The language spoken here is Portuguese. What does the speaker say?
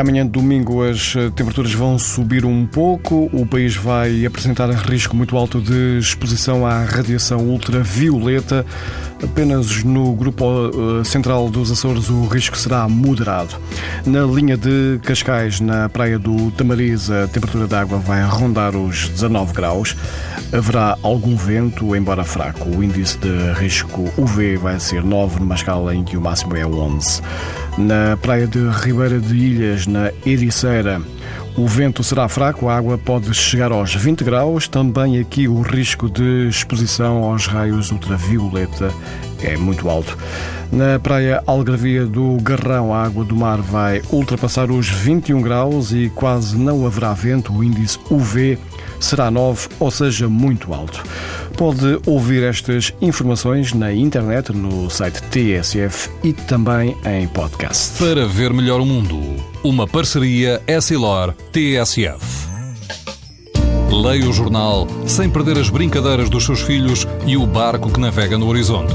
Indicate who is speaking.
Speaker 1: Amanhã, domingo, as eh, temperaturas vão subir um pouco. O país vai apresentar risco muito alto de exposição à radiação ultravioleta. Apenas no grupo eh, central dos Açores o risco será moderado. Na linha de Cascais, na praia do Tamariz, a temperatura da água vai rondar os 19 graus. Haverá algum vento, embora fraco. O índice de risco UV vai ser 9, numa escala em que o máximo é 11. Na praia de Ribeira de Ilhas, na Ericeira, o vento será fraco, a água pode chegar aos 20 graus. Também aqui o risco de exposição aos raios ultravioleta é muito alto. Na praia Algravia do Garrão, a água do mar vai ultrapassar os 21 graus e quase não haverá vento. O índice UV será 9, ou seja, muito alto. Pode ouvir estas informações na internet, no site TSF e também em podcast.
Speaker 2: Para ver melhor o mundo, uma parceria Essilor-TSF. Leia o jornal sem perder as brincadeiras dos seus filhos e o barco que navega no horizonte.